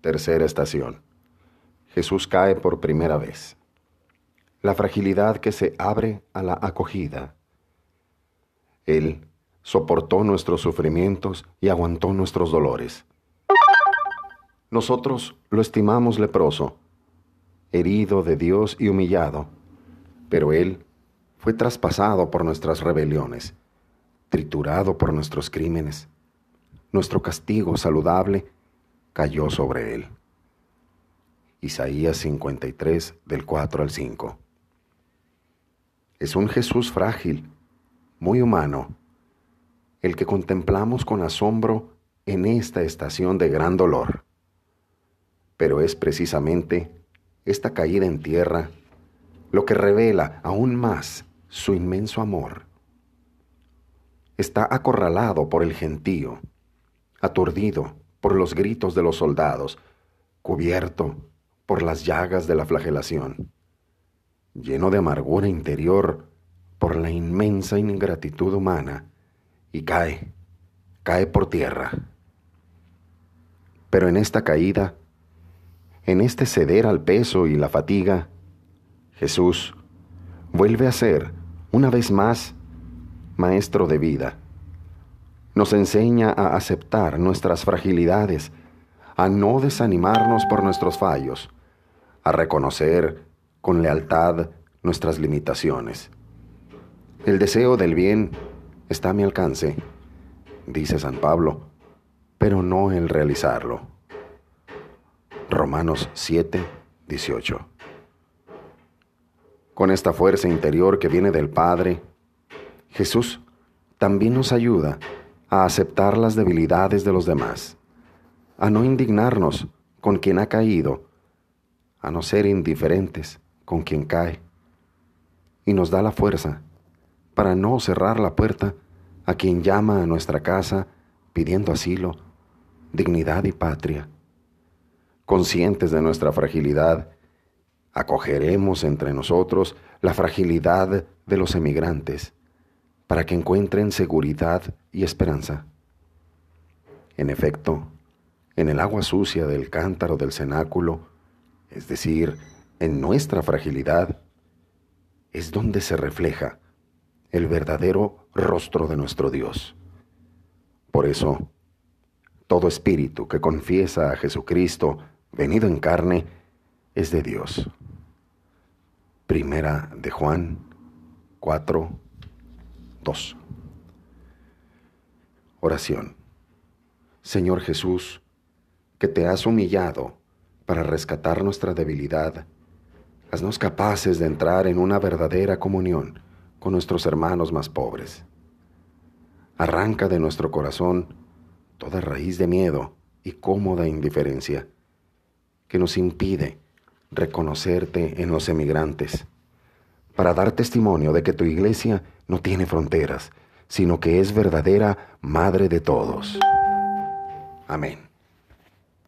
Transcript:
Tercera estación. Jesús cae por primera vez. La fragilidad que se abre a la acogida. Él soportó nuestros sufrimientos y aguantó nuestros dolores. Nosotros lo estimamos leproso, herido de Dios y humillado, pero Él fue traspasado por nuestras rebeliones, triturado por nuestros crímenes. Nuestro castigo saludable cayó sobre Él. Isaías 53 del 4 al 5. Es un Jesús frágil, muy humano, el que contemplamos con asombro en esta estación de gran dolor. Pero es precisamente esta caída en tierra lo que revela aún más su inmenso amor. Está acorralado por el gentío, aturdido por los gritos de los soldados, cubierto por las llagas de la flagelación, lleno de amargura interior por la inmensa ingratitud humana, y cae, cae por tierra. Pero en esta caída, en este ceder al peso y la fatiga, Jesús vuelve a ser, una vez más, maestro de vida. Nos enseña a aceptar nuestras fragilidades, a no desanimarnos por nuestros fallos, a reconocer con lealtad nuestras limitaciones. El deseo del bien está a mi alcance, dice San Pablo, pero no el realizarlo. Romanos 7, 18. Con esta fuerza interior que viene del Padre, Jesús también nos ayuda a aceptar las debilidades de los demás, a no indignarnos con quien ha caído, a no ser indiferentes con quien cae, y nos da la fuerza para no cerrar la puerta a quien llama a nuestra casa pidiendo asilo, dignidad y patria. Conscientes de nuestra fragilidad, acogeremos entre nosotros la fragilidad de los emigrantes para que encuentren seguridad y esperanza. En efecto, en el agua sucia del cántaro del cenáculo, es decir, en nuestra fragilidad, es donde se refleja el verdadero rostro de nuestro Dios. Por eso, todo espíritu que confiesa a Jesucristo venido en carne es de Dios. Primera de Juan 4, 2. Oración. Señor Jesús, que te has humillado para rescatar nuestra debilidad, haznos capaces de entrar en una verdadera comunión con nuestros hermanos más pobres. Arranca de nuestro corazón toda raíz de miedo y cómoda indiferencia que nos impide reconocerte en los emigrantes, para dar testimonio de que tu iglesia no tiene fronteras, sino que es verdadera Madre de todos. Amén.